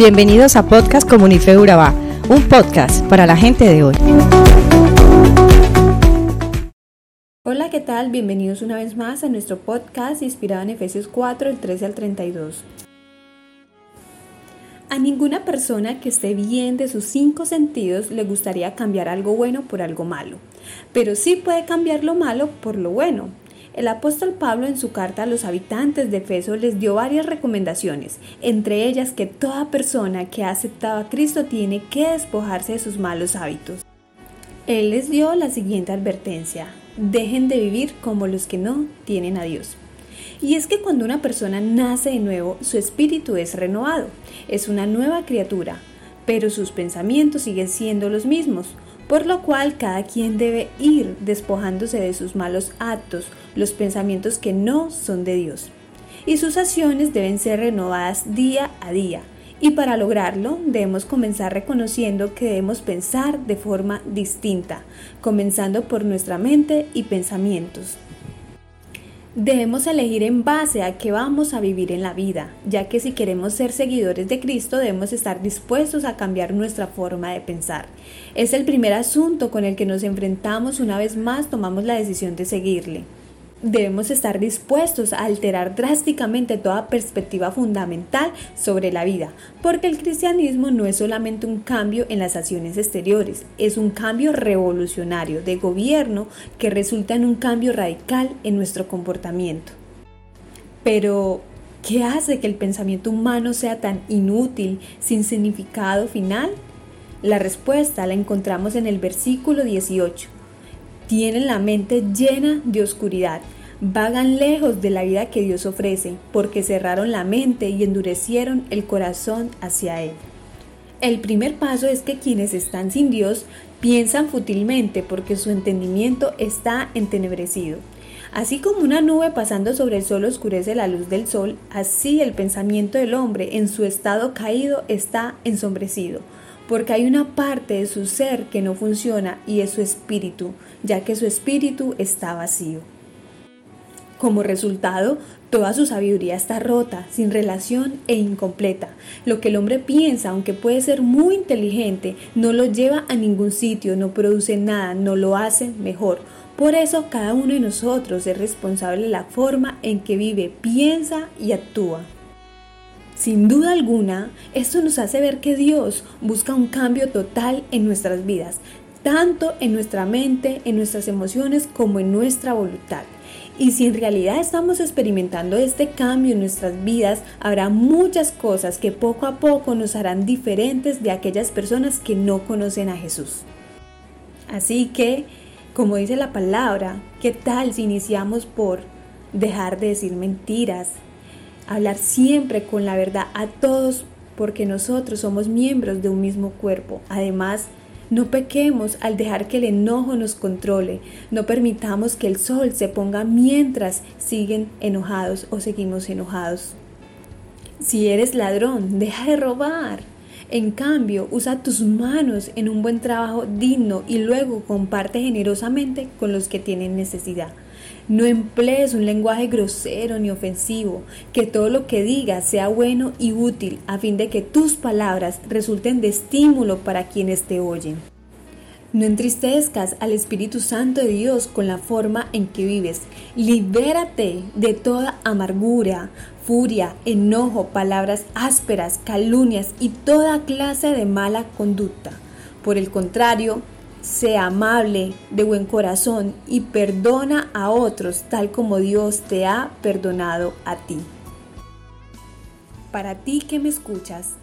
Bienvenidos a Podcast Comunife Urabá, un podcast para la gente de hoy. Hola, ¿qué tal? Bienvenidos una vez más a nuestro podcast inspirado en Efesios 4, el 13 al 32. A ninguna persona que esté bien de sus cinco sentidos le gustaría cambiar algo bueno por algo malo, pero sí puede cambiar lo malo por lo bueno. El apóstol Pablo en su carta a los habitantes de Efeso les dio varias recomendaciones, entre ellas que toda persona que ha aceptado a Cristo tiene que despojarse de sus malos hábitos. Él les dio la siguiente advertencia, dejen de vivir como los que no tienen a Dios. Y es que cuando una persona nace de nuevo, su espíritu es renovado, es una nueva criatura, pero sus pensamientos siguen siendo los mismos, por lo cual cada quien debe ir despojándose de sus malos actos, los pensamientos que no son de Dios. Y sus acciones deben ser renovadas día a día. Y para lograrlo debemos comenzar reconociendo que debemos pensar de forma distinta, comenzando por nuestra mente y pensamientos. Debemos elegir en base a qué vamos a vivir en la vida, ya que si queremos ser seguidores de Cristo debemos estar dispuestos a cambiar nuestra forma de pensar. Es el primer asunto con el que nos enfrentamos una vez más tomamos la decisión de seguirle debemos estar dispuestos a alterar drásticamente toda perspectiva fundamental sobre la vida, porque el cristianismo no es solamente un cambio en las acciones exteriores, es un cambio revolucionario de gobierno que resulta en un cambio radical en nuestro comportamiento. Pero, ¿qué hace que el pensamiento humano sea tan inútil, sin significado final? La respuesta la encontramos en el versículo 18 tienen la mente llena de oscuridad, vagan lejos de la vida que Dios ofrece, porque cerraron la mente y endurecieron el corazón hacia Él. El primer paso es que quienes están sin Dios piensan fútilmente porque su entendimiento está entenebrecido. Así como una nube pasando sobre el sol oscurece la luz del sol, así el pensamiento del hombre en su estado caído está ensombrecido porque hay una parte de su ser que no funciona y es su espíritu, ya que su espíritu está vacío. Como resultado, toda su sabiduría está rota, sin relación e incompleta. Lo que el hombre piensa, aunque puede ser muy inteligente, no lo lleva a ningún sitio, no produce nada, no lo hace mejor. Por eso cada uno de nosotros es responsable de la forma en que vive, piensa y actúa. Sin duda alguna, esto nos hace ver que Dios busca un cambio total en nuestras vidas, tanto en nuestra mente, en nuestras emociones, como en nuestra voluntad. Y si en realidad estamos experimentando este cambio en nuestras vidas, habrá muchas cosas que poco a poco nos harán diferentes de aquellas personas que no conocen a Jesús. Así que, como dice la palabra, ¿qué tal si iniciamos por dejar de decir mentiras, hablar siempre con la verdad a todos porque nosotros somos miembros de un mismo cuerpo. Además, no pequemos al dejar que el enojo nos controle. No permitamos que el sol se ponga mientras siguen enojados o seguimos enojados. Si eres ladrón, deja de robar. En cambio, usa tus manos en un buen trabajo digno y luego comparte generosamente con los que tienen necesidad. No emplees un lenguaje grosero ni ofensivo, que todo lo que digas sea bueno y útil a fin de que tus palabras resulten de estímulo para quienes te oyen. No entristezcas al Espíritu Santo de Dios con la forma en que vives. Libérate de toda amargura, furia, enojo, palabras ásperas, calumnias y toda clase de mala conducta. Por el contrario, sea amable, de buen corazón y perdona a otros tal como Dios te ha perdonado a ti. Para ti que me escuchas,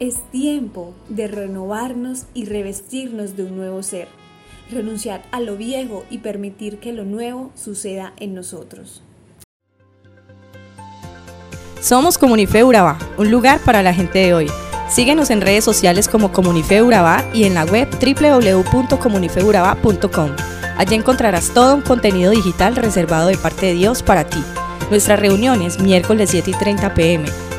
es tiempo de renovarnos y revestirnos de un nuevo ser, renunciar a lo viejo y permitir que lo nuevo suceda en nosotros. Somos Comunife Urabá, un lugar para la gente de hoy. Síguenos en redes sociales como Comunife Urabá y en la web www.comunifeurabá.com. Allí encontrarás todo un contenido digital reservado de parte de Dios para ti. Nuestras reuniones miércoles 7 y 30 pm,